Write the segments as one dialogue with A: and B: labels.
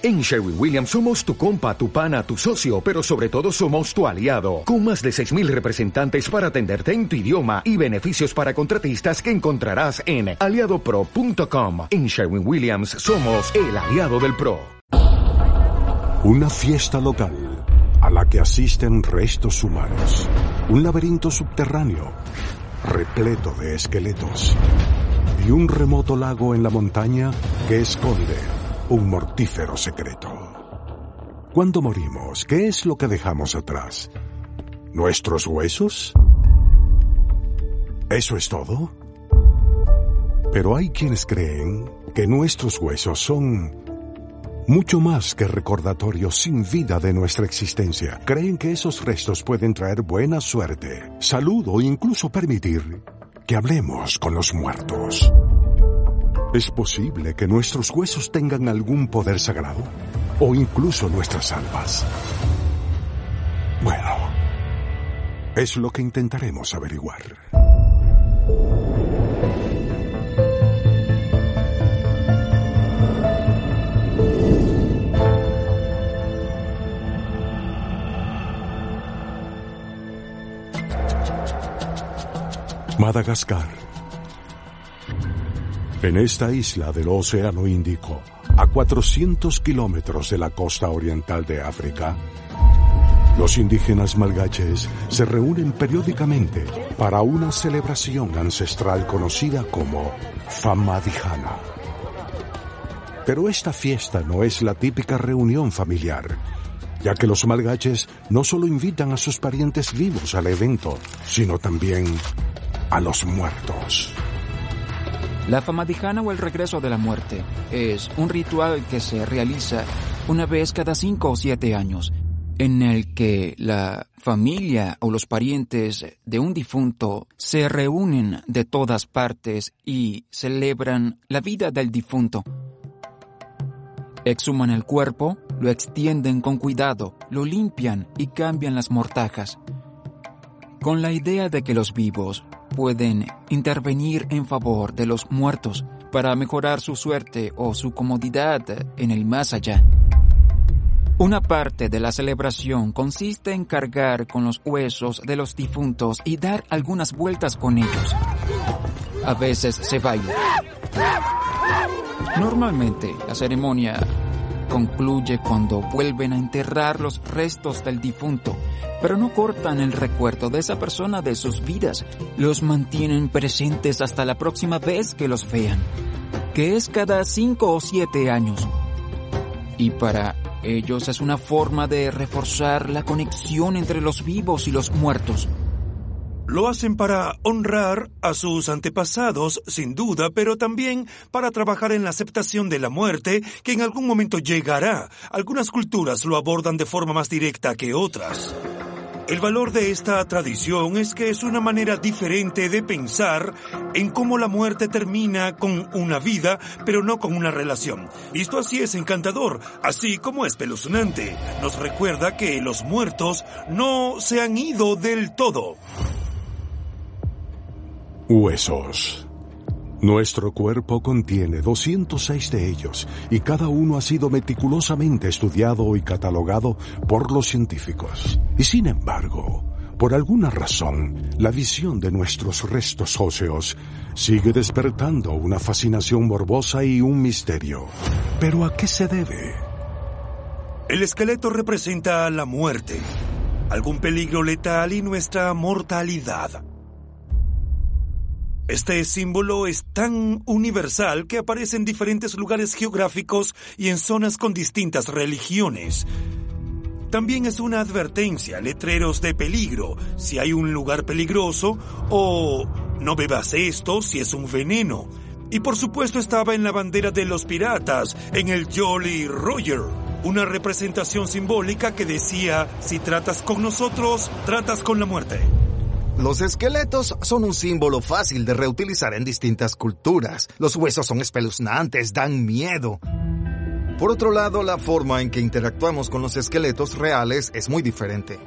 A: En Sherwin Williams somos tu compa, tu pana, tu socio, pero sobre todo somos tu aliado, con más de 6.000 representantes para atenderte en tu idioma y beneficios para contratistas que encontrarás en aliadopro.com. En Sherwin Williams somos el aliado del PRO.
B: Una fiesta local a la que asisten restos humanos. Un laberinto subterráneo repleto de esqueletos. Y un remoto lago en la montaña que esconde un mortífero secreto. Cuando morimos, ¿qué es lo que dejamos atrás? ¿Nuestros huesos? ¿Eso es todo? Pero hay quienes creen que nuestros huesos son mucho más que recordatorios sin vida de nuestra existencia. Creen que esos restos pueden traer buena suerte, salud o incluso permitir que hablemos con los muertos. ¿Es posible que nuestros huesos tengan algún poder sagrado? ¿O incluso nuestras almas? Bueno, es lo que intentaremos averiguar. Madagascar. En esta isla del Océano Índico, a 400 kilómetros de la costa oriental de África, los indígenas malgaches se reúnen periódicamente para una celebración ancestral conocida como Famadihana. Pero esta fiesta no es la típica reunión familiar, ya que los malgaches no solo invitan a sus parientes vivos al evento, sino también a los muertos.
C: La famadijana o el regreso de la muerte es un ritual que se realiza una vez cada cinco o siete años, en el que la familia o los parientes de un difunto se reúnen de todas partes y celebran la vida del difunto. Exhuman el cuerpo, lo extienden con cuidado, lo limpian y cambian las mortajas, con la idea de que los vivos pueden intervenir en favor de los muertos para mejorar su suerte o su comodidad en el más allá. Una parte de la celebración consiste en cargar con los huesos de los difuntos y dar algunas vueltas con ellos. A veces se baila. Normalmente la ceremonia concluye cuando vuelven a enterrar los restos del difunto, pero no cortan el recuerdo de esa persona de sus vidas, los mantienen presentes hasta la próxima vez que los vean, que es cada cinco o siete años. Y para ellos es una forma de reforzar la conexión entre los vivos y los muertos.
D: Lo hacen para honrar a sus antepasados, sin duda, pero también para trabajar en la aceptación de la muerte, que en algún momento llegará. Algunas culturas lo abordan de forma más directa que otras. El valor de esta tradición es que es una manera diferente de pensar en cómo la muerte termina con una vida, pero no con una relación. Esto así es encantador, así como espeluznante. Nos recuerda que los muertos no se han ido del todo.
B: Huesos. Nuestro cuerpo contiene 206 de ellos y cada uno ha sido meticulosamente estudiado y catalogado por los científicos. Y sin embargo, por alguna razón, la visión de nuestros restos óseos sigue despertando una fascinación morbosa y un misterio. ¿Pero a qué se debe?
D: El esqueleto representa la muerte, algún peligro letal y nuestra mortalidad. Este símbolo es tan universal que aparece en diferentes lugares geográficos y en zonas con distintas religiones. También es una advertencia, letreros de peligro, si hay un lugar peligroso, o no bebas esto si es un veneno. Y por supuesto estaba en la bandera de los piratas, en el Jolly Roger, una representación simbólica que decía, si tratas con nosotros, tratas con la muerte.
E: Los esqueletos son un símbolo fácil de reutilizar en distintas culturas. Los huesos son espeluznantes, dan miedo. Por otro lado, la forma en que interactuamos con los esqueletos reales es muy diferente.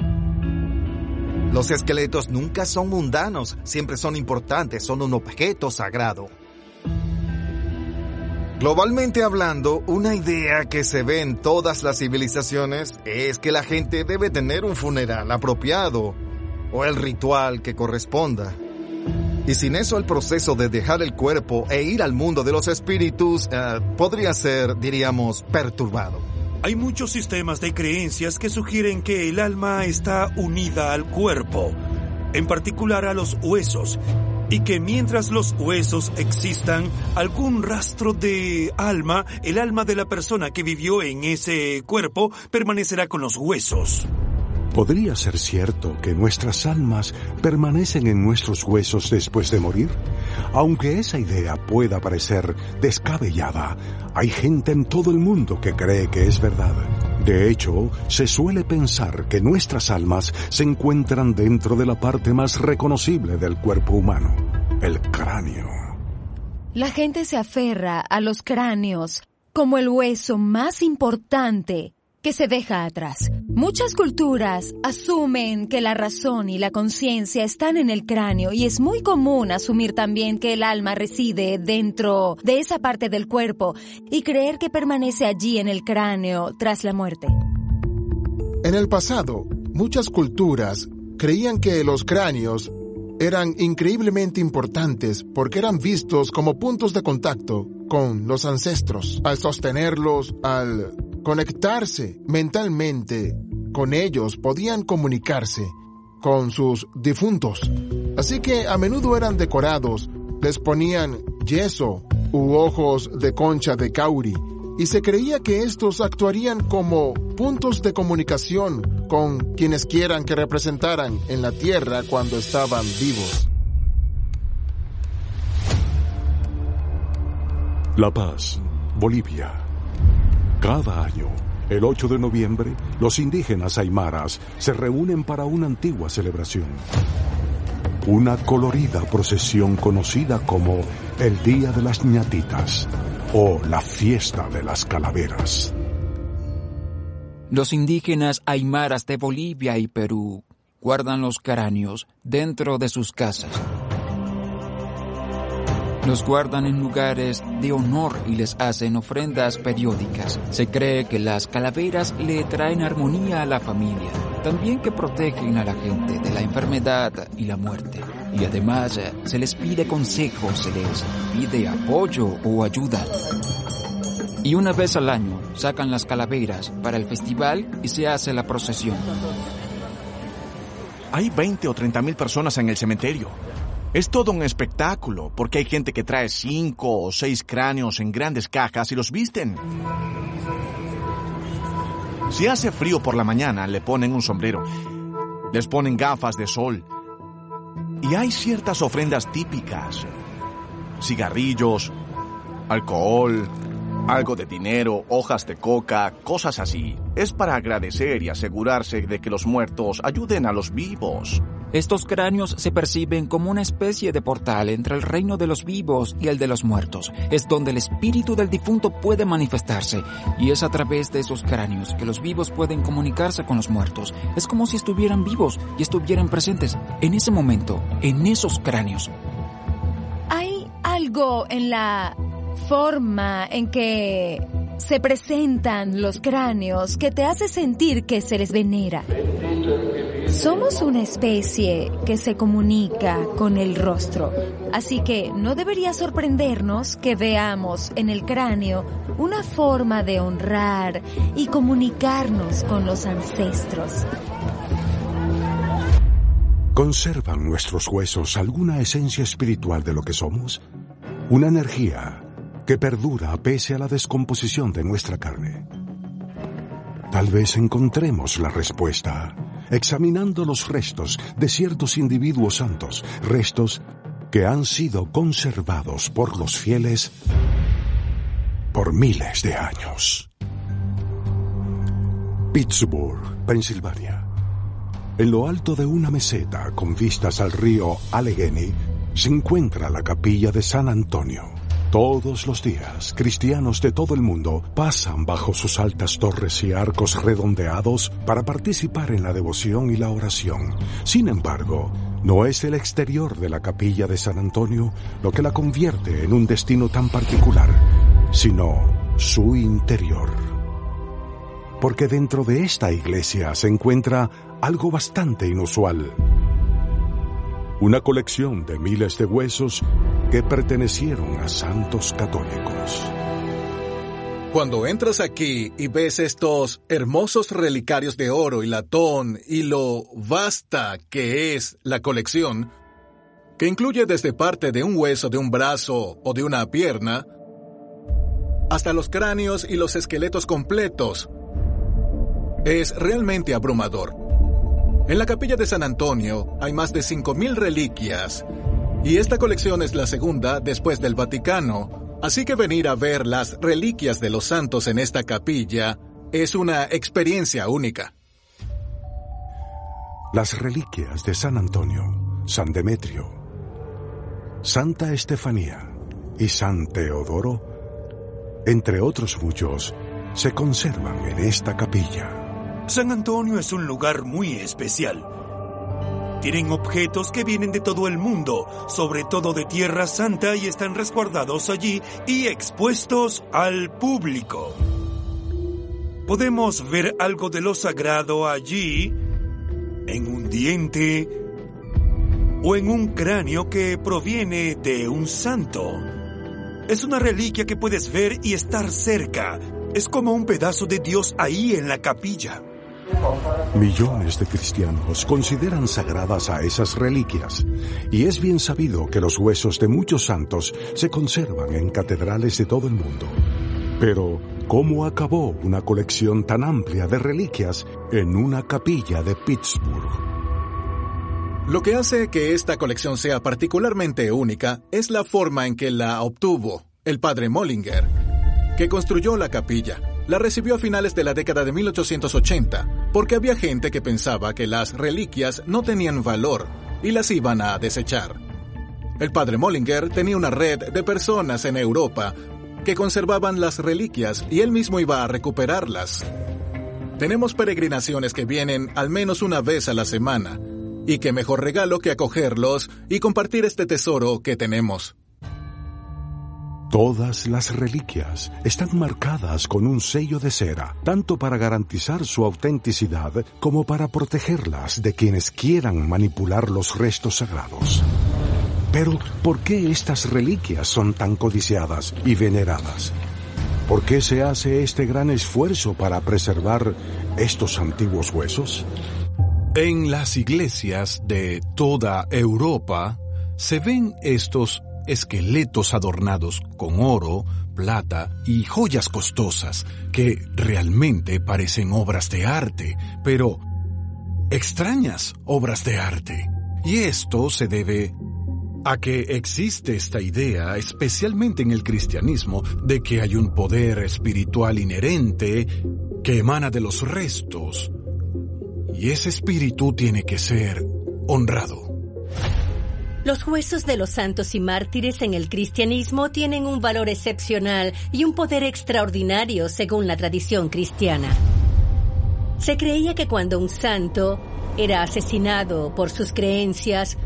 E: Los esqueletos nunca son mundanos, siempre son importantes, son un objeto sagrado. Globalmente hablando, una idea que se ve en todas las civilizaciones es que la gente debe tener un funeral apropiado o el ritual que corresponda. Y sin eso el proceso de dejar el cuerpo e ir al mundo de los espíritus eh, podría ser, diríamos, perturbado.
D: Hay muchos sistemas de creencias que sugieren que el alma está unida al cuerpo, en particular a los huesos, y que mientras los huesos existan algún rastro de alma, el alma de la persona que vivió en ese cuerpo permanecerá con los huesos.
B: ¿Podría ser cierto que nuestras almas permanecen en nuestros huesos después de morir? Aunque esa idea pueda parecer descabellada, hay gente en todo el mundo que cree que es verdad. De hecho, se suele pensar que nuestras almas se encuentran dentro de la parte más reconocible del cuerpo humano, el cráneo.
F: La gente se aferra a los cráneos como el hueso más importante que se deja atrás. Muchas culturas asumen que la razón y la conciencia están en el cráneo y es muy común asumir también que el alma reside dentro de esa parte del cuerpo y creer que permanece allí en el cráneo tras la muerte.
G: En el pasado, muchas culturas creían que los cráneos eran increíblemente importantes porque eran vistos como puntos de contacto con los ancestros. Al sostenerlos, al conectarse mentalmente con ellos, podían comunicarse con sus difuntos. Así que a menudo eran decorados, les ponían yeso u ojos de concha de cauri y se creía que estos actuarían como puntos de comunicación con quienes quieran que representaran en la tierra cuando estaban vivos.
B: La Paz, Bolivia. Cada año, el 8 de noviembre, los indígenas aymaras se reúnen para una antigua celebración. Una colorida procesión conocida como el Día de las ñatitas o la Fiesta de las Calaveras.
C: Los indígenas aymaras de Bolivia y Perú guardan los cráneos dentro de sus casas los guardan en lugares de honor y les hacen ofrendas periódicas. Se cree que las calaveras le traen armonía a la familia, también que protegen a la gente de la enfermedad y la muerte. Y además eh, se les pide consejo, se les pide apoyo o ayuda. Y una vez al año sacan las calaveras para el festival y se hace la procesión.
H: Hay 20 o 30 mil personas en el cementerio. Es todo un espectáculo, porque hay gente que trae cinco o seis cráneos en grandes cajas y los visten. Si hace frío por la mañana, le ponen un sombrero, les ponen gafas de sol. Y hay ciertas ofrendas típicas. Cigarrillos, alcohol, algo de dinero, hojas de coca, cosas así. Es para agradecer y asegurarse de que los muertos ayuden a los vivos.
C: Estos cráneos se perciben como una especie de portal entre el reino de los vivos y el de los muertos. Es donde el espíritu del difunto puede manifestarse y es a través de esos cráneos que los vivos pueden comunicarse con los muertos. Es como si estuvieran vivos y estuvieran presentes en ese momento, en esos cráneos.
F: Hay algo en la forma en que se presentan los cráneos que te hace sentir que se les venera. Somos una especie que se comunica con el rostro, así que no debería sorprendernos que veamos en el cráneo una forma de honrar y comunicarnos con los ancestros.
B: ¿Conservan nuestros huesos alguna esencia espiritual de lo que somos? Una energía que perdura pese a la descomposición de nuestra carne. Tal vez encontremos la respuesta examinando los restos de ciertos individuos santos, restos que han sido conservados por los fieles por miles de años. Pittsburgh, Pensilvania. En lo alto de una meseta con vistas al río Allegheny se encuentra la capilla de San Antonio. Todos los días, cristianos de todo el mundo pasan bajo sus altas torres y arcos redondeados para participar en la devoción y la oración. Sin embargo, no es el exterior de la capilla de San Antonio lo que la convierte en un destino tan particular. sino su interior. Porque dentro de esta iglesia se encuentra algo bastante inusual. Una colección de miles de huesos que pertenecieron a santos católicos.
I: Cuando entras aquí y ves estos hermosos relicarios de oro y latón y lo vasta que es la colección, que incluye desde parte de un hueso de un brazo o de una pierna, hasta los cráneos y los esqueletos completos, es realmente abrumador. En la capilla de San Antonio hay más de 5.000 reliquias y esta colección es la segunda después del Vaticano, así que venir a ver las reliquias de los santos en esta capilla es una experiencia única.
B: Las reliquias de San Antonio, San Demetrio, Santa Estefanía y San Teodoro, entre otros muchos, se conservan en esta capilla.
D: San Antonio es un lugar muy especial. Tienen objetos que vienen de todo el mundo, sobre todo de Tierra Santa, y están resguardados allí y expuestos al público. Podemos ver algo de lo sagrado allí, en un diente o en un cráneo que proviene de un santo. Es una reliquia que puedes ver y estar cerca. Es como un pedazo de Dios ahí en la capilla.
B: Millones de cristianos consideran sagradas a esas reliquias, y es bien sabido que los huesos de muchos santos se conservan en catedrales de todo el mundo. Pero, ¿cómo acabó una colección tan amplia de reliquias en una capilla de Pittsburgh?
I: Lo que hace que esta colección sea particularmente única es la forma en que la obtuvo el padre Mollinger, que construyó la capilla. La recibió a finales de la década de 1880, porque había gente que pensaba que las reliquias no tenían valor y las iban a desechar. El padre Mollinger tenía una red de personas en Europa que conservaban las reliquias y él mismo iba a recuperarlas. Tenemos peregrinaciones que vienen al menos una vez a la semana, y qué mejor regalo que acogerlos y compartir este tesoro que tenemos.
B: Todas las reliquias están marcadas con un sello de cera, tanto para garantizar su autenticidad como para protegerlas de quienes quieran manipular los restos sagrados. Pero, ¿por qué estas reliquias son tan codiciadas y veneradas? ¿Por qué se hace este gran esfuerzo para preservar estos antiguos huesos?
J: En las iglesias de toda Europa se ven estos esqueletos adornados con oro, plata y joyas costosas que realmente parecen obras de arte, pero extrañas obras de arte. Y esto se debe a que existe esta idea, especialmente en el cristianismo, de que hay un poder espiritual inherente que emana de los restos. Y ese espíritu tiene que ser honrado.
K: Los huesos de los santos y mártires en el cristianismo tienen un valor excepcional y un poder extraordinario según la tradición cristiana. Se creía que cuando un santo era asesinado por sus creencias,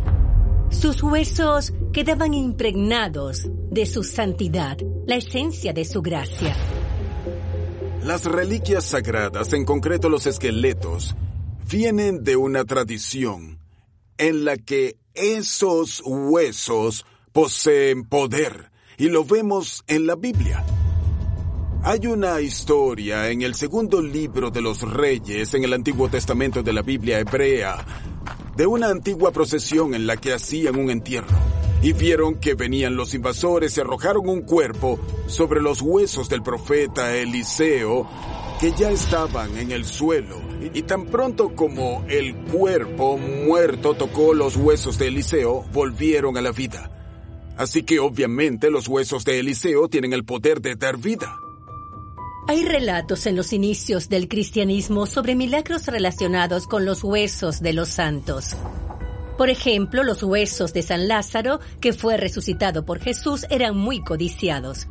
K: sus huesos quedaban impregnados de su santidad, la esencia de su gracia.
L: Las reliquias sagradas, en concreto los esqueletos, vienen de una tradición en la que esos huesos poseen poder y lo vemos en la Biblia. Hay una historia en el segundo libro de los reyes en el Antiguo Testamento de la Biblia hebrea de una antigua procesión en la que hacían un entierro y vieron que venían los invasores y arrojaron un cuerpo sobre los huesos del profeta Eliseo que ya estaban en el suelo y tan pronto como el cuerpo muerto tocó los huesos de Eliseo, volvieron a la vida. Así que obviamente los huesos de Eliseo tienen el poder de dar vida.
K: Hay relatos en los inicios del cristianismo sobre milagros relacionados con los huesos de los santos. Por ejemplo, los huesos de San Lázaro, que fue resucitado por Jesús, eran muy codiciados.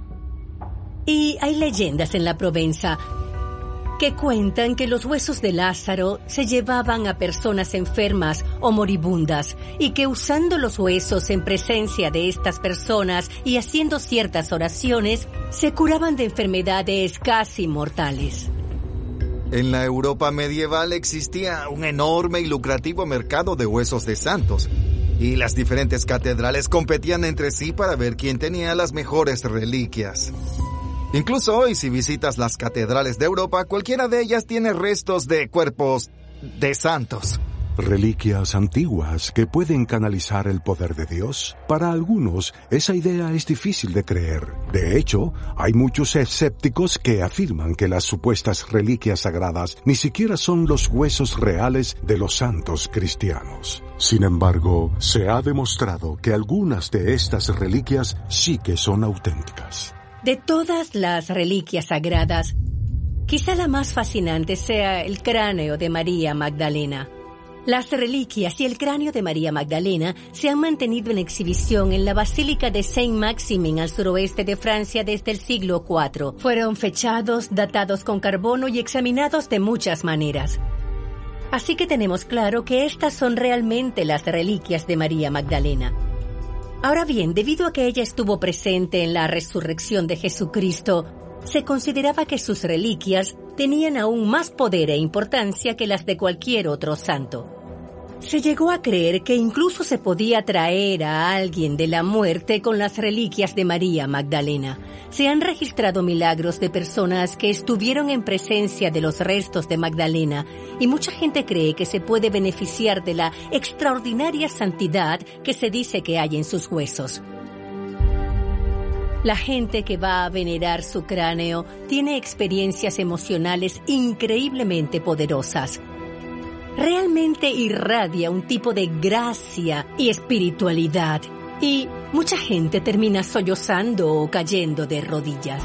K: Y hay leyendas en la Provenza que cuentan que los huesos de Lázaro se llevaban a personas enfermas o moribundas y que usando los huesos en presencia de estas personas y haciendo ciertas oraciones, se curaban de enfermedades casi mortales.
E: En la Europa medieval existía un enorme y lucrativo mercado de huesos de santos, y las diferentes catedrales competían entre sí para ver quién tenía las mejores reliquias. Incluso hoy, si visitas las catedrales de Europa, cualquiera de ellas tiene restos de cuerpos de santos.
B: Reliquias antiguas que pueden canalizar el poder de Dios. Para algunos, esa idea es difícil de creer. De hecho, hay muchos escépticos que afirman que las supuestas reliquias sagradas ni siquiera son los huesos reales de los santos cristianos. Sin embargo, se ha demostrado que algunas de estas reliquias sí que son auténticas.
K: De todas las reliquias sagradas, quizá la más fascinante sea el cráneo de María Magdalena. Las reliquias y el cráneo de María Magdalena se han mantenido en exhibición en la Basílica de Saint-Maximin al suroeste de Francia desde el siglo IV. Fueron fechados, datados con carbono y examinados de muchas maneras. Así que tenemos claro que estas son realmente las reliquias de María Magdalena. Ahora bien, debido a que ella estuvo presente en la resurrección de Jesucristo, se consideraba que sus reliquias tenían aún más poder e importancia que las de cualquier otro santo. Se llegó a creer que incluso se podía traer a alguien de la muerte con las reliquias de María Magdalena. Se han registrado milagros de personas que estuvieron en presencia de los restos de Magdalena y mucha gente cree que se puede beneficiar de la extraordinaria santidad que se dice que hay en sus huesos. La gente que va a venerar su cráneo tiene experiencias emocionales increíblemente poderosas realmente irradia un tipo de gracia y espiritualidad. Y mucha gente termina sollozando o cayendo de rodillas.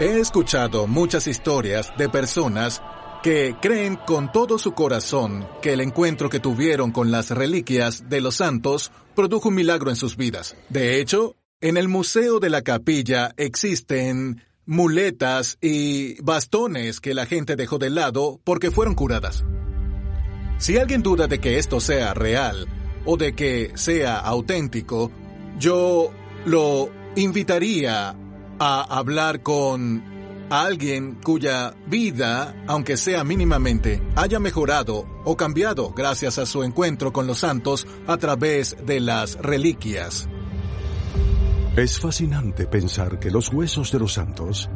I: He escuchado muchas historias de personas que creen con todo su corazón que el encuentro que tuvieron con las reliquias de los santos produjo un milagro en sus vidas. De hecho, en el Museo de la Capilla existen muletas y bastones que la gente dejó de lado porque fueron curadas. Si alguien duda de que esto sea real o de que sea auténtico, yo lo invitaría a hablar con alguien cuya vida, aunque sea mínimamente, haya mejorado o cambiado gracias a su encuentro con los santos a través de las reliquias.
B: Es fascinante pensar que los huesos de los santos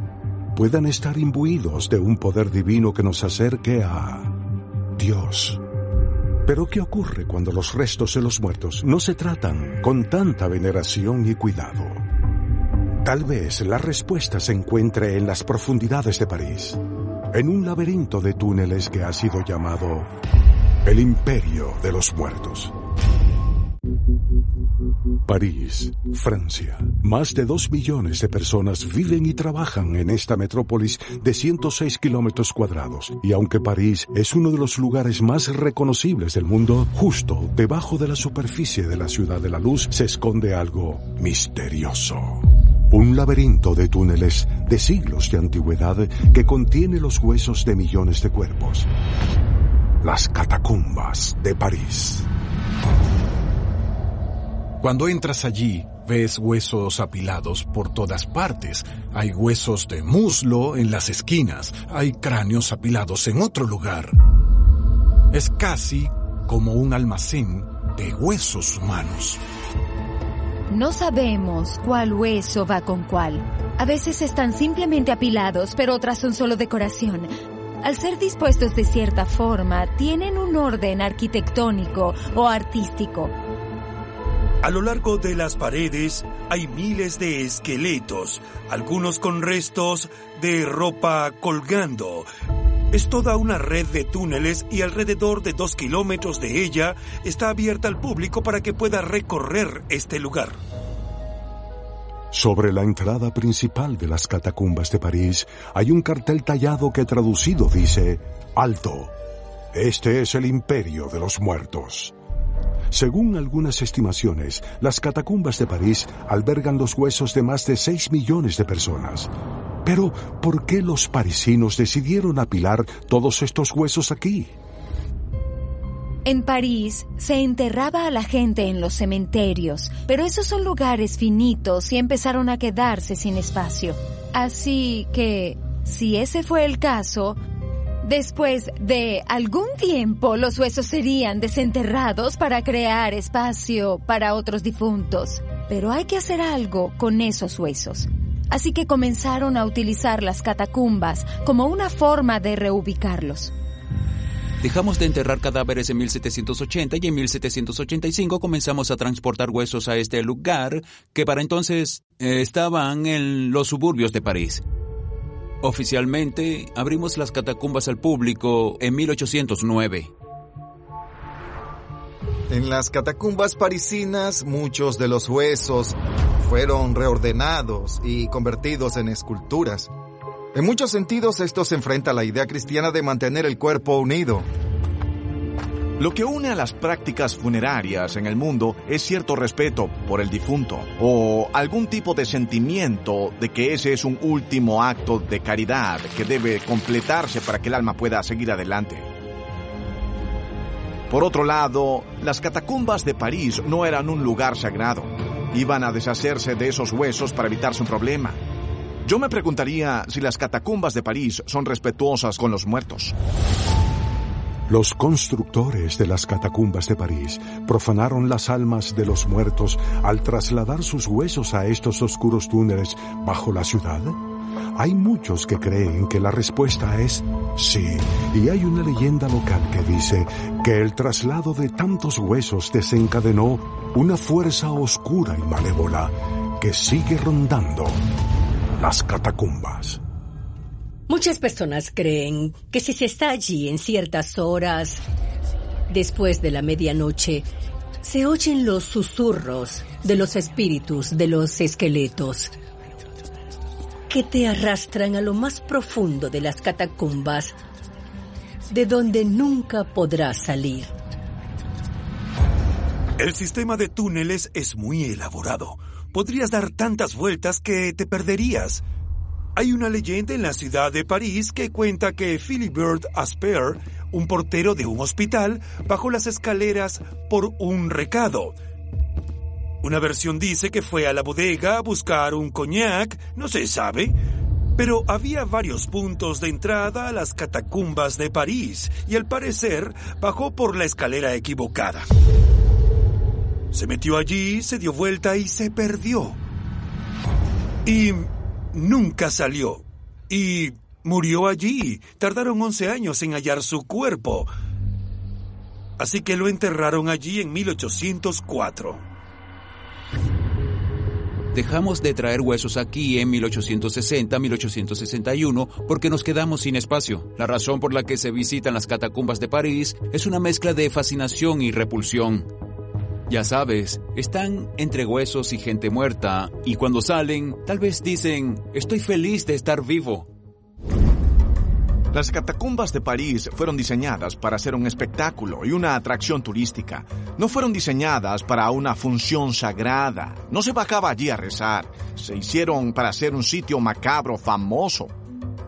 B: puedan estar imbuidos de un poder divino que nos acerque a Dios. Pero ¿qué ocurre cuando los restos de los muertos no se tratan con tanta veneración y cuidado? Tal vez la respuesta se encuentre en las profundidades de París, en un laberinto de túneles que ha sido llamado el Imperio de los Muertos. París, Francia. Más de dos millones de personas viven y trabajan en esta metrópolis de 106 kilómetros cuadrados. Y aunque París es uno de los lugares más reconocibles del mundo, justo debajo de la superficie de la ciudad de la luz se esconde algo misterioso. Un laberinto de túneles de siglos de antigüedad que contiene los huesos de millones de cuerpos. Las catacumbas de París.
J: Cuando entras allí, ves huesos apilados por todas partes. Hay huesos de muslo en las esquinas, hay cráneos apilados en otro lugar. Es casi como un almacén de huesos humanos.
F: No sabemos cuál hueso va con cuál. A veces están simplemente apilados, pero otras son solo decoración. Al ser dispuestos de cierta forma, tienen un orden arquitectónico o artístico.
D: A lo largo de las paredes hay miles de esqueletos, algunos con restos de ropa colgando. Es toda una red de túneles y alrededor de dos kilómetros de ella está abierta al público para que pueda recorrer este lugar.
B: Sobre la entrada principal de las catacumbas de París hay un cartel tallado que traducido dice, Alto, este es el imperio de los muertos. Según algunas estimaciones, las catacumbas de París albergan los huesos de más de 6 millones de personas. Pero, ¿por qué los parisinos decidieron apilar todos estos huesos aquí?
F: En París se enterraba a la gente en los cementerios, pero esos son lugares finitos y empezaron a quedarse sin espacio. Así que, si ese fue el caso, después de algún tiempo los huesos serían desenterrados para crear espacio para otros difuntos. Pero hay que hacer algo con esos huesos. Así que comenzaron a utilizar las catacumbas como una forma de reubicarlos.
C: Dejamos de enterrar cadáveres en 1780 y en 1785 comenzamos a transportar huesos a este lugar que para entonces eh, estaban en los suburbios de París. Oficialmente abrimos las catacumbas al público en 1809.
E: En las catacumbas parisinas muchos de los huesos fueron reordenados y convertidos en esculturas. En muchos sentidos esto se enfrenta a la idea cristiana de mantener el cuerpo unido.
H: Lo que une a las prácticas funerarias en el mundo es cierto respeto por el difunto o algún tipo de sentimiento de que ese es un último acto de caridad que debe completarse para que el alma pueda seguir adelante. Por otro lado, las catacumbas de París no eran un lugar sagrado. Iban a deshacerse de esos huesos para evitarse un problema. Yo me preguntaría si las catacumbas de París son respetuosas con los muertos.
B: Los constructores de las catacumbas de París profanaron las almas de los muertos al trasladar sus huesos a estos oscuros túneles bajo la ciudad. Hay muchos que creen que la respuesta es sí, y hay una leyenda local que dice que el traslado de tantos huesos desencadenó una fuerza oscura y malévola que sigue rondando las catacumbas.
K: Muchas personas creen que si se está allí en ciertas horas, después de la medianoche, se oyen los susurros de los espíritus de los esqueletos que te arrastran a lo más profundo de las catacumbas, de donde nunca podrás salir.
D: El sistema de túneles es muy elaborado podrías dar tantas vueltas que te perderías. Hay una leyenda en la ciudad de París que cuenta que Philibert Asper, un portero de un hospital, bajó las escaleras por un recado. Una versión dice que fue a la bodega a buscar un coñac, no se sabe, pero había varios puntos de entrada a las catacumbas de París y al parecer bajó por la escalera equivocada. Se metió allí, se dio vuelta y se perdió. Y nunca salió. Y murió allí. Tardaron 11 años en hallar su cuerpo. Así que lo enterraron allí en 1804.
C: Dejamos de traer huesos aquí en 1860-1861 porque nos quedamos sin espacio. La razón por la que se visitan las catacumbas de París es una mezcla de fascinación y repulsión. Ya sabes, están entre huesos y gente muerta, y cuando salen, tal vez dicen, estoy feliz de estar vivo.
H: Las catacumbas de París fueron diseñadas para ser un espectáculo y una atracción turística. No fueron diseñadas para una función sagrada. No se bajaba allí a rezar. Se hicieron para ser un sitio macabro famoso.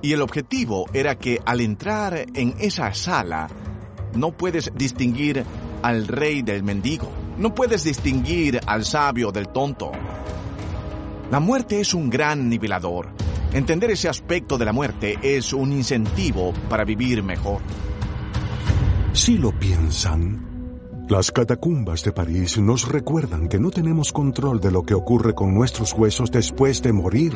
H: Y el objetivo era que al entrar en esa sala, no puedes distinguir al rey del mendigo. No puedes distinguir al sabio del tonto. La muerte es un gran nivelador. Entender ese aspecto de la muerte es un incentivo para vivir mejor.
B: Si lo piensan, las catacumbas de París nos recuerdan que no tenemos control de lo que ocurre con nuestros huesos después de morir.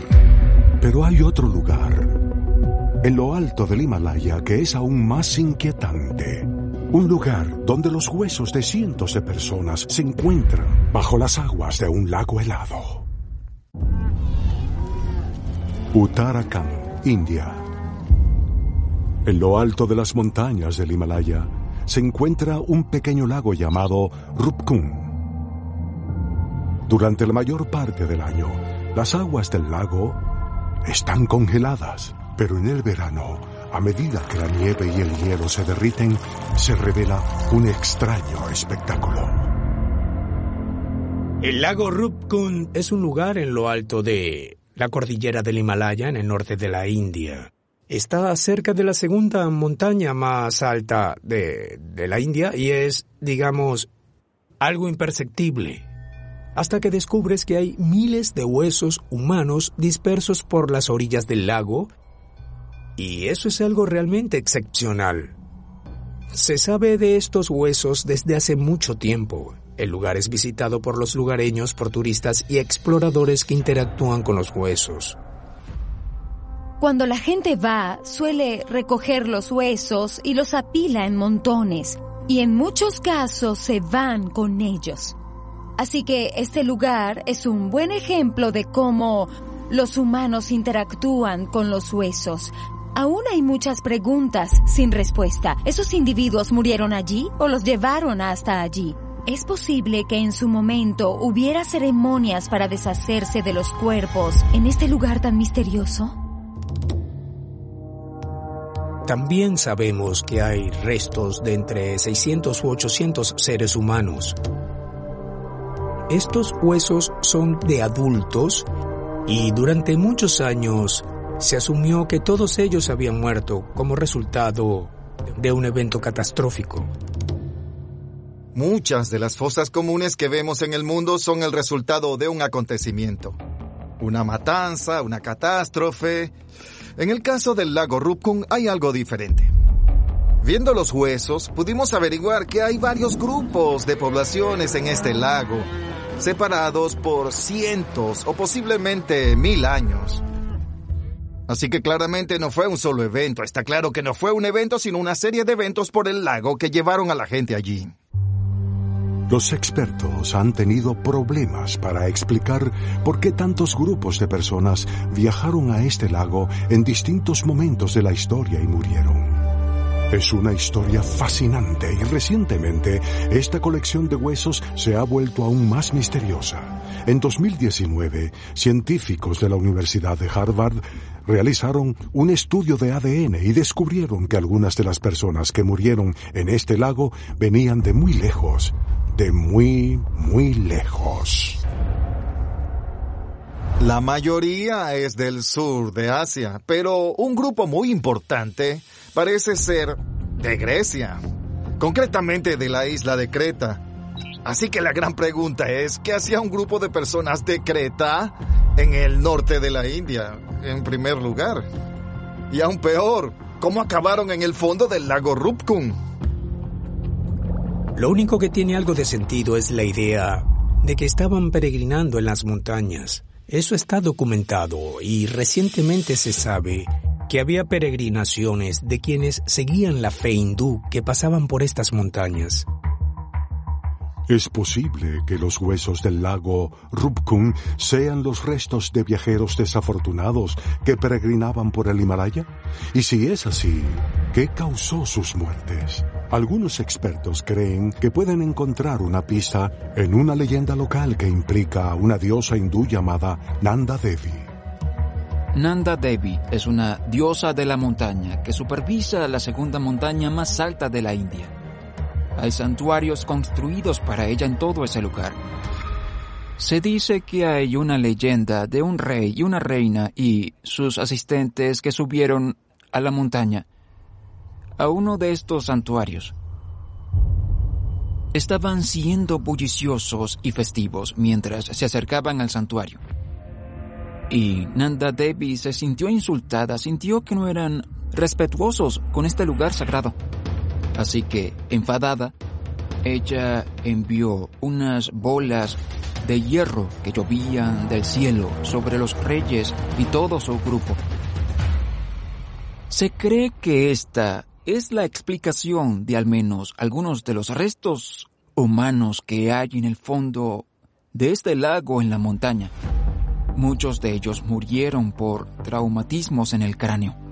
B: Pero hay otro lugar, en lo alto del Himalaya, que es aún más inquietante. Un lugar donde los huesos de cientos de personas se encuentran bajo las aguas de un lago helado. Uttarakhand, India. En lo alto de las montañas del Himalaya se encuentra un pequeño lago llamado Rupkund. Durante la mayor parte del año, las aguas del lago están congeladas, pero en el verano a medida que la nieve y el hielo se derriten, se revela un extraño espectáculo.
M: El lago Rupkund es un lugar en lo alto de la cordillera del Himalaya en el norte de la India. Está cerca de la segunda montaña más alta de, de la India y es, digamos, algo imperceptible, hasta que descubres que hay miles de huesos humanos dispersos por las orillas del lago, y eso es algo realmente excepcional. Se sabe de estos huesos desde hace mucho tiempo. El lugar es visitado por los lugareños, por turistas y exploradores que interactúan con los huesos.
F: Cuando la gente va, suele recoger los huesos y los apila en montones, y en muchos casos se van con ellos. Así que este lugar es un buen ejemplo de cómo los humanos interactúan con los huesos. Aún hay muchas preguntas sin respuesta. ¿Esos individuos murieron allí o los llevaron hasta allí? ¿Es posible que en su momento hubiera ceremonias para deshacerse de los cuerpos en este lugar tan misterioso?
M: También sabemos que hay restos de entre 600 u 800 seres humanos. Estos huesos son de adultos y durante muchos años se asumió que todos ellos habían muerto como resultado de un evento catastrófico.
E: Muchas de las fosas comunes que vemos en el mundo son el resultado de un acontecimiento. Una matanza, una catástrofe, en el caso del lago Rupkun hay algo diferente. Viendo los huesos, pudimos averiguar que hay varios grupos de poblaciones en este lago, separados por cientos o posiblemente mil años. Así que claramente no fue un solo evento, está claro que no fue un evento, sino una serie de eventos por el lago que llevaron a la gente allí.
B: Los expertos han tenido problemas para explicar por qué tantos grupos de personas viajaron a este lago en distintos momentos de la historia y murieron. Es una historia fascinante y recientemente esta colección de huesos se ha vuelto aún más misteriosa. En 2019, científicos de la Universidad de Harvard realizaron un estudio de ADN y descubrieron que algunas de las personas que murieron en este lago venían de muy lejos, de muy, muy lejos.
E: La mayoría es del sur de Asia, pero un grupo muy importante parece ser de Grecia, concretamente de la isla de Creta. Así que la gran pregunta es, ¿qué hacía un grupo de personas de Creta en el norte de la India, en primer lugar? Y aún peor, ¿cómo acabaron en el fondo del lago Rupkun?
M: Lo único que tiene algo de sentido es la idea de que estaban peregrinando en las montañas. Eso está documentado y recientemente se sabe que había peregrinaciones de quienes seguían la fe hindú que pasaban por estas montañas.
B: Es posible que los huesos del lago Rupkun sean los restos de viajeros desafortunados que peregrinaban por el Himalaya. Y si es así, ¿qué causó sus muertes? Algunos expertos creen que pueden encontrar una pista en una leyenda local que implica a una diosa hindú llamada Nanda Devi.
C: Nanda Devi es una diosa de la montaña que supervisa la segunda montaña más alta de la India. Hay santuarios construidos para ella en todo ese lugar. Se dice que hay una leyenda de un rey y una reina y sus asistentes que subieron a la montaña a uno de estos santuarios. Estaban siendo bulliciosos y festivos mientras se acercaban al santuario. Y Nanda Devi se sintió insultada, sintió que no eran respetuosos con este lugar sagrado. Así que, enfadada, ella envió unas bolas de hierro que llovían del cielo sobre los reyes y todo su grupo. Se cree que esta es la explicación de al menos algunos de los restos humanos que hay en el fondo de este lago en la montaña. Muchos de ellos murieron por traumatismos en el cráneo.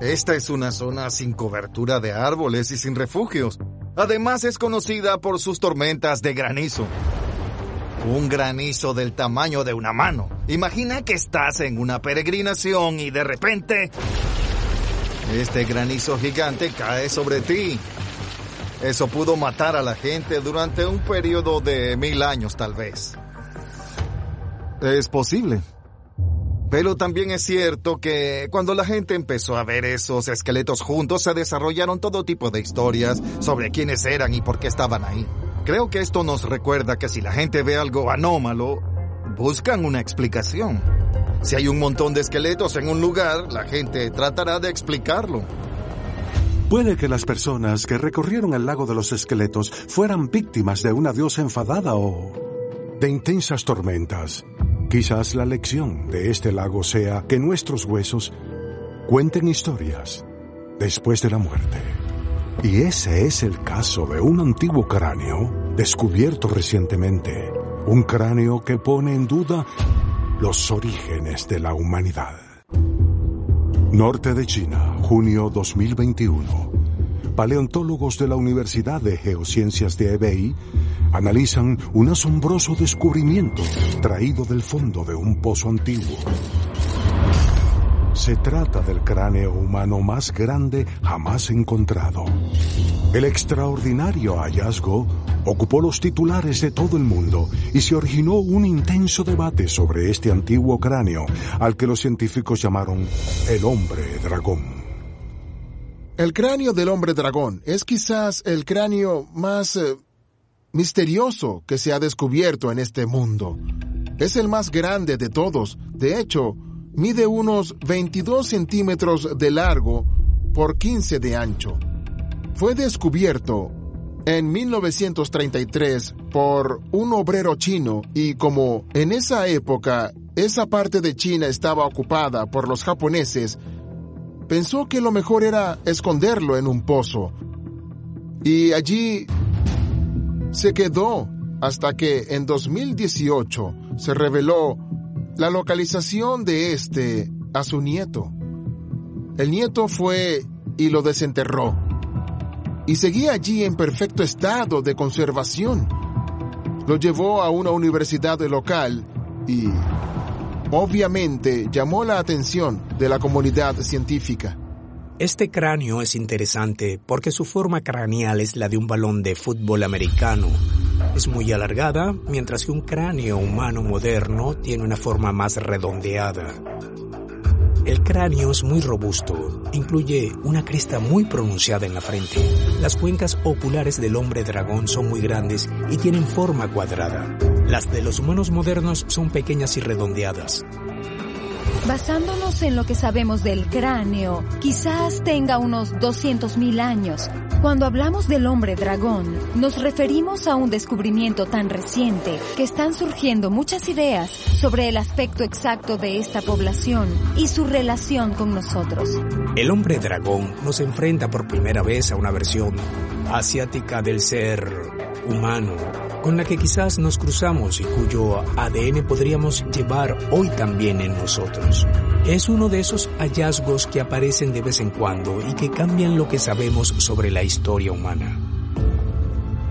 E: Esta es una zona sin cobertura de árboles y sin refugios. Además es conocida por sus tormentas de granizo. Un granizo del tamaño de una mano. Imagina que estás en una peregrinación y de repente este granizo gigante cae sobre ti. Eso pudo matar a la gente durante un periodo de mil años tal vez. Es posible. Pero también es cierto que cuando la gente empezó a ver esos esqueletos juntos se desarrollaron todo tipo de historias sobre quiénes eran y por qué estaban ahí. Creo que esto nos recuerda que si la gente ve algo anómalo, buscan una explicación. Si hay un montón de esqueletos en un lugar, la gente tratará de explicarlo.
B: Puede que las personas que recorrieron el lago de los esqueletos fueran víctimas de una diosa enfadada o de intensas tormentas. Quizás la lección de este lago sea que nuestros huesos cuenten historias después de la muerte. Y ese es el caso de un antiguo cráneo descubierto recientemente. Un cráneo que pone en duda los orígenes de la humanidad. Norte de China, junio 2021. Paleontólogos de la Universidad de Geociencias de Hebei analizan un asombroso descubrimiento traído del fondo de un pozo antiguo. Se trata del cráneo humano más grande jamás encontrado. El extraordinario hallazgo ocupó los titulares de todo el mundo y se originó un intenso debate sobre este antiguo cráneo al que los científicos llamaron el hombre dragón.
G: El cráneo del hombre dragón es quizás el cráneo más eh, misterioso que se ha descubierto en este mundo. Es el más grande de todos. De hecho, mide unos 22 centímetros de largo por 15 de ancho. Fue descubierto en 1933 por un obrero chino y como en esa época esa parte de China estaba ocupada por los japoneses, pensó que lo mejor era esconderlo en un pozo. Y allí se quedó hasta que en 2018 se reveló la localización de este a su nieto. El nieto fue y lo desenterró. Y seguía allí en perfecto estado de conservación. Lo llevó a una universidad local y obviamente llamó la atención de la comunidad científica.
M: Este cráneo es interesante porque su forma craneal es la de un balón de fútbol americano es muy alargada, mientras que un cráneo humano moderno tiene una forma más redondeada. El cráneo es muy robusto, incluye una cresta muy pronunciada en la frente. Las cuencas oculares del hombre dragón son muy grandes y tienen forma cuadrada. Las de los humanos modernos son pequeñas y redondeadas.
F: Basándonos en lo que sabemos del cráneo, quizás tenga unos 200.000 años. Cuando hablamos del hombre dragón, nos referimos a un descubrimiento tan reciente que están surgiendo muchas ideas sobre el aspecto exacto de esta población y su relación con nosotros.
M: El hombre dragón nos enfrenta por primera vez a una versión asiática del ser humano con la que quizás nos cruzamos y cuyo ADN podríamos llevar hoy también en nosotros. Es uno de esos hallazgos que aparecen de vez en cuando y que cambian lo que sabemos sobre la historia humana.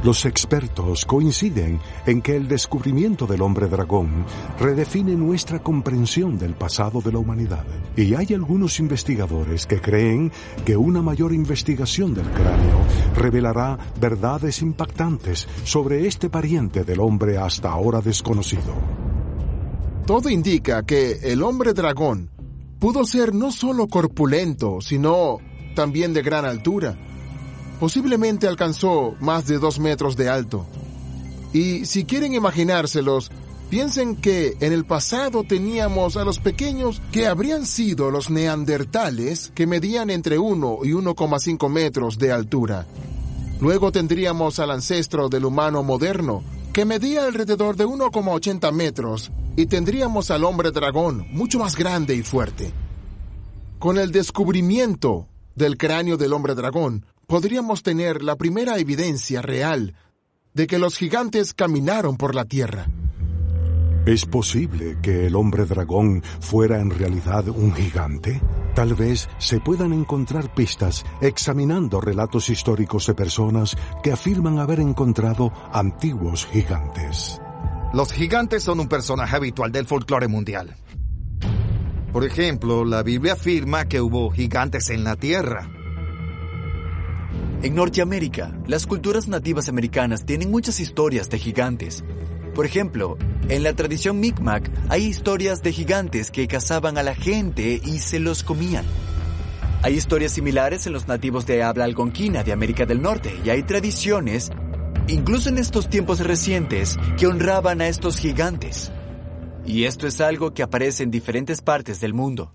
B: Los expertos coinciden en que el descubrimiento del hombre dragón redefine nuestra comprensión del pasado de la humanidad. Y hay algunos investigadores que creen que una mayor investigación del cráneo revelará verdades impactantes sobre este pariente del hombre hasta ahora desconocido.
G: Todo indica que el hombre dragón pudo ser no solo corpulento, sino también de gran altura Posiblemente alcanzó más de dos metros de alto. Y si quieren imaginárselos, piensen que en el pasado teníamos a los pequeños que habrían sido los neandertales que medían entre 1 y 1,5 metros de altura. Luego tendríamos al ancestro del humano moderno, que medía alrededor de 1,80 metros, y tendríamos al hombre dragón, mucho más grande y fuerte. Con el descubrimiento del cráneo del hombre dragón, podríamos tener la primera evidencia real de que los gigantes caminaron por la Tierra.
B: ¿Es posible que el hombre dragón fuera en realidad un gigante? Tal vez se puedan encontrar pistas examinando relatos históricos de personas que afirman haber encontrado antiguos gigantes.
E: Los gigantes son un personaje habitual del folclore mundial. Por ejemplo, la Biblia afirma que hubo gigantes en la tierra.
N: En Norteamérica, las culturas nativas americanas tienen muchas historias de gigantes. Por ejemplo, en la tradición Mi'kmaq hay historias de gigantes que cazaban a la gente y se los comían. Hay historias similares en los nativos de habla algonquina de América del Norte y hay tradiciones, incluso en estos tiempos recientes, que honraban a estos gigantes. Y esto es algo que aparece en diferentes partes del mundo.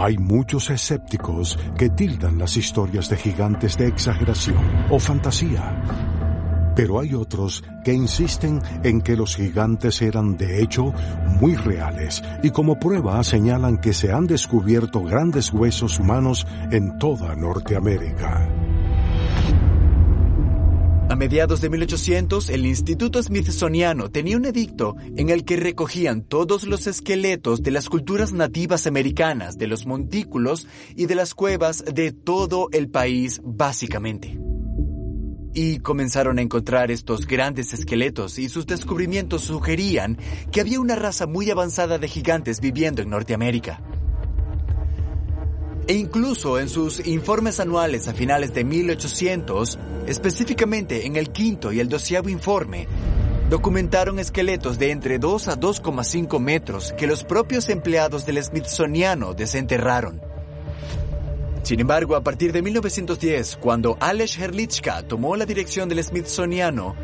B: Hay muchos escépticos que tildan las historias de gigantes de exageración o fantasía. Pero hay otros que insisten en que los gigantes eran de hecho muy reales y como prueba señalan que se han descubierto grandes huesos humanos en toda Norteamérica.
N: A mediados de 1800, el Instituto Smithsoniano tenía un edicto en el que recogían todos los esqueletos de las culturas nativas americanas, de los montículos y de las cuevas de todo el país, básicamente. Y comenzaron a encontrar estos grandes esqueletos y sus descubrimientos sugerían que había una raza muy avanzada de gigantes viviendo en Norteamérica. E incluso en sus informes anuales a finales de 1800, específicamente en el quinto y el doceavo informe, documentaron esqueletos de entre 2 a 2,5 metros que los propios empleados del Smithsoniano desenterraron. Sin embargo, a partir de 1910, cuando Alex Herlichka tomó la dirección del Smithsoniano,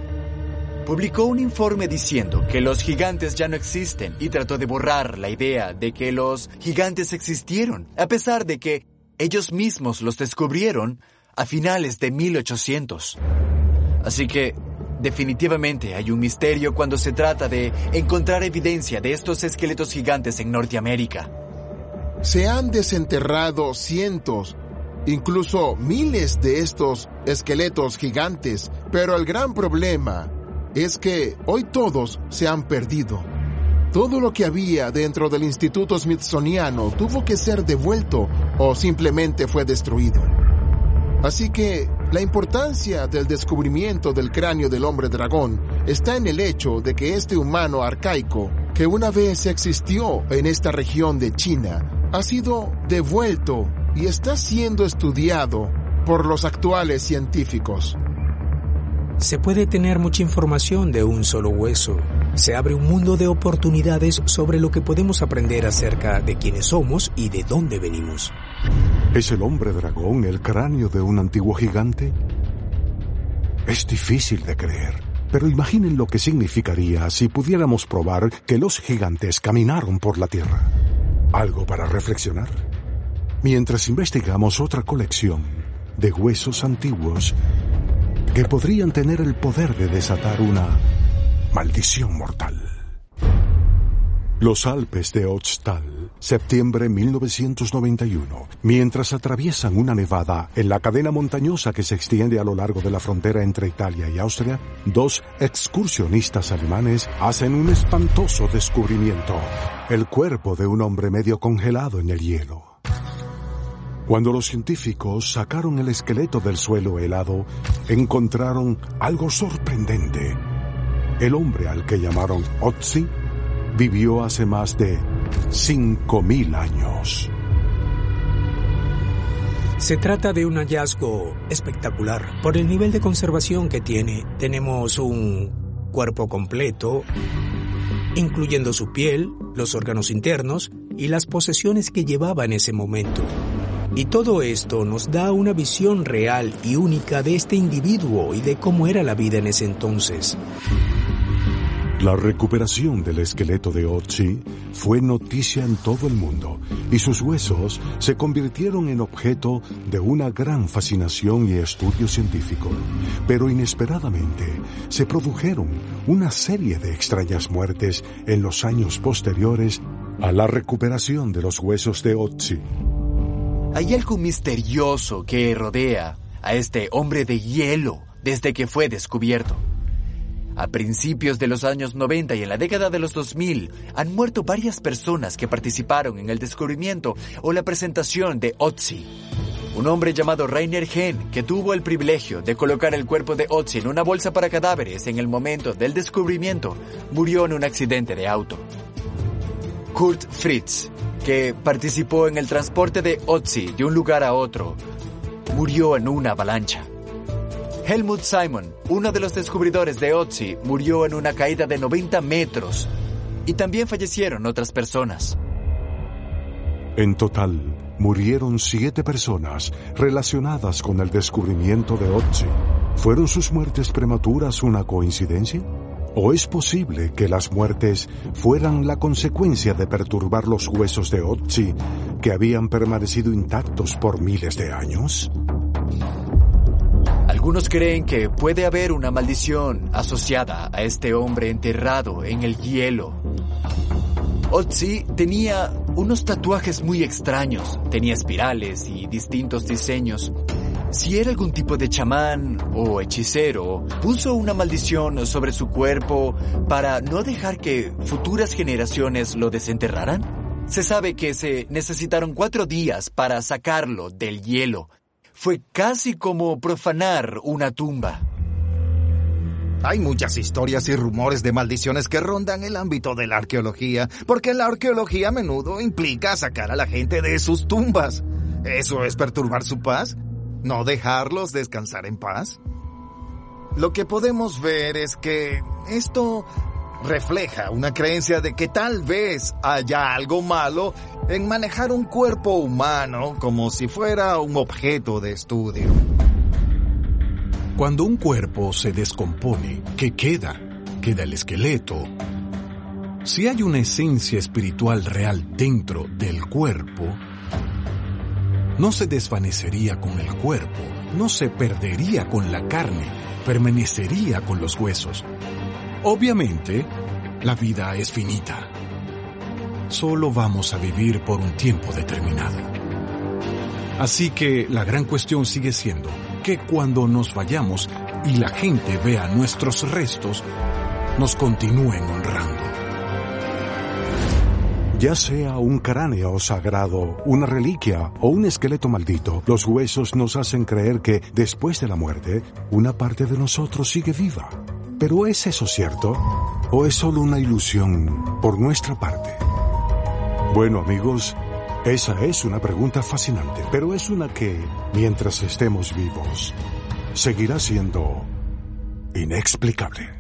N: publicó un informe diciendo que los gigantes ya no existen y trató de borrar la idea de que los gigantes existieron, a pesar de que ellos mismos los descubrieron a finales de 1800. Así que definitivamente hay un misterio cuando se trata de encontrar evidencia de estos esqueletos gigantes en Norteamérica.
G: Se han desenterrado cientos, incluso miles de estos esqueletos gigantes, pero el gran problema es que hoy todos se han perdido. Todo lo que había dentro del Instituto Smithsoniano tuvo que ser devuelto o simplemente fue destruido. Así que la importancia del descubrimiento del cráneo del hombre dragón está en el hecho de que este humano arcaico, que una vez existió en esta región de China, ha sido devuelto y está siendo estudiado por los actuales científicos.
M: Se puede tener mucha información de un solo hueso. Se abre un mundo de oportunidades sobre lo que podemos aprender acerca de quiénes somos y de dónde venimos.
B: ¿Es el hombre dragón el cráneo de un antiguo gigante? Es difícil de creer, pero imaginen lo que significaría si pudiéramos probar que los gigantes caminaron por la Tierra. ¿Algo para reflexionar? Mientras investigamos otra colección de huesos antiguos que podrían tener el poder de desatar una maldición mortal. Los Alpes de Otztal, septiembre 1991, mientras atraviesan una nevada en la cadena montañosa que se extiende a lo largo de la frontera entre Italia y Austria, dos excursionistas alemanes hacen un espantoso descubrimiento, el cuerpo de un hombre medio congelado en el hielo. Cuando los científicos sacaron el esqueleto del suelo helado, encontraron algo sorprendente. El hombre al que llamaron Otzi vivió hace más de 5.000 años.
M: Se trata de un hallazgo espectacular por el nivel de conservación que tiene. Tenemos un cuerpo completo, incluyendo su piel, los órganos internos y las posesiones que llevaba en ese momento. Y todo esto nos da una visión real y única de este individuo y de cómo era la vida en ese entonces.
B: La recuperación del esqueleto de Otzi fue noticia en todo el mundo y sus huesos se convirtieron en objeto de una gran fascinación y estudio científico. Pero inesperadamente se produjeron una serie de extrañas muertes en los años posteriores a la recuperación de los huesos de Otzi.
N: Hay algo misterioso que rodea a este hombre de hielo desde que fue descubierto. A principios de los años 90 y en la década de los 2000 han muerto varias personas que participaron en el descubrimiento o la presentación de Otzi. Un hombre llamado Rainer Hen, que tuvo el privilegio de colocar el cuerpo de Otzi en una bolsa para cadáveres en el momento del descubrimiento, murió en un accidente de auto. Kurt Fritz, que participó en el transporte de Otzi de un lugar a otro, murió en una avalancha. Helmut Simon, uno de los descubridores de Otzi, murió en una caída de 90 metros y también fallecieron otras personas.
B: En total, murieron siete personas relacionadas con el descubrimiento de Otzi. ¿Fueron sus muertes prematuras una coincidencia? ¿O es posible que las muertes fueran la consecuencia de perturbar los huesos de Otzi que habían permanecido intactos por miles de años?
N: Algunos creen que puede haber una maldición asociada a este hombre enterrado en el hielo. Otzi tenía unos tatuajes muy extraños, tenía espirales y distintos diseños. Si era algún tipo de chamán o hechicero, puso una maldición sobre su cuerpo para no dejar que futuras generaciones lo desenterraran. Se sabe que se necesitaron cuatro días para sacarlo del hielo. Fue casi como profanar una tumba.
E: Hay muchas historias y rumores de maldiciones que rondan el ámbito de la arqueología, porque la arqueología a menudo implica sacar a la gente de sus tumbas. ¿Eso es perturbar su paz? ¿No dejarlos descansar en paz? Lo que podemos ver es que esto refleja una creencia de que tal vez haya algo malo en manejar un cuerpo humano como si fuera un objeto de estudio.
J: Cuando un cuerpo se descompone, ¿qué queda? Queda el esqueleto. Si hay una esencia espiritual real dentro del cuerpo, no se desvanecería con el cuerpo, no se perdería con la carne, permanecería con los huesos. Obviamente, la vida es finita. Solo vamos a vivir por un tiempo determinado. Así que la gran cuestión sigue siendo, que cuando nos vayamos y la gente vea nuestros restos, nos continúen honrando.
B: Ya sea un cráneo sagrado, una reliquia o un esqueleto maldito, los huesos nos hacen creer que después de la muerte, una parte de nosotros sigue viva. Pero ¿es eso cierto? ¿O es solo una ilusión por nuestra parte? Bueno amigos, esa es una pregunta fascinante, pero es una que, mientras estemos vivos, seguirá siendo inexplicable.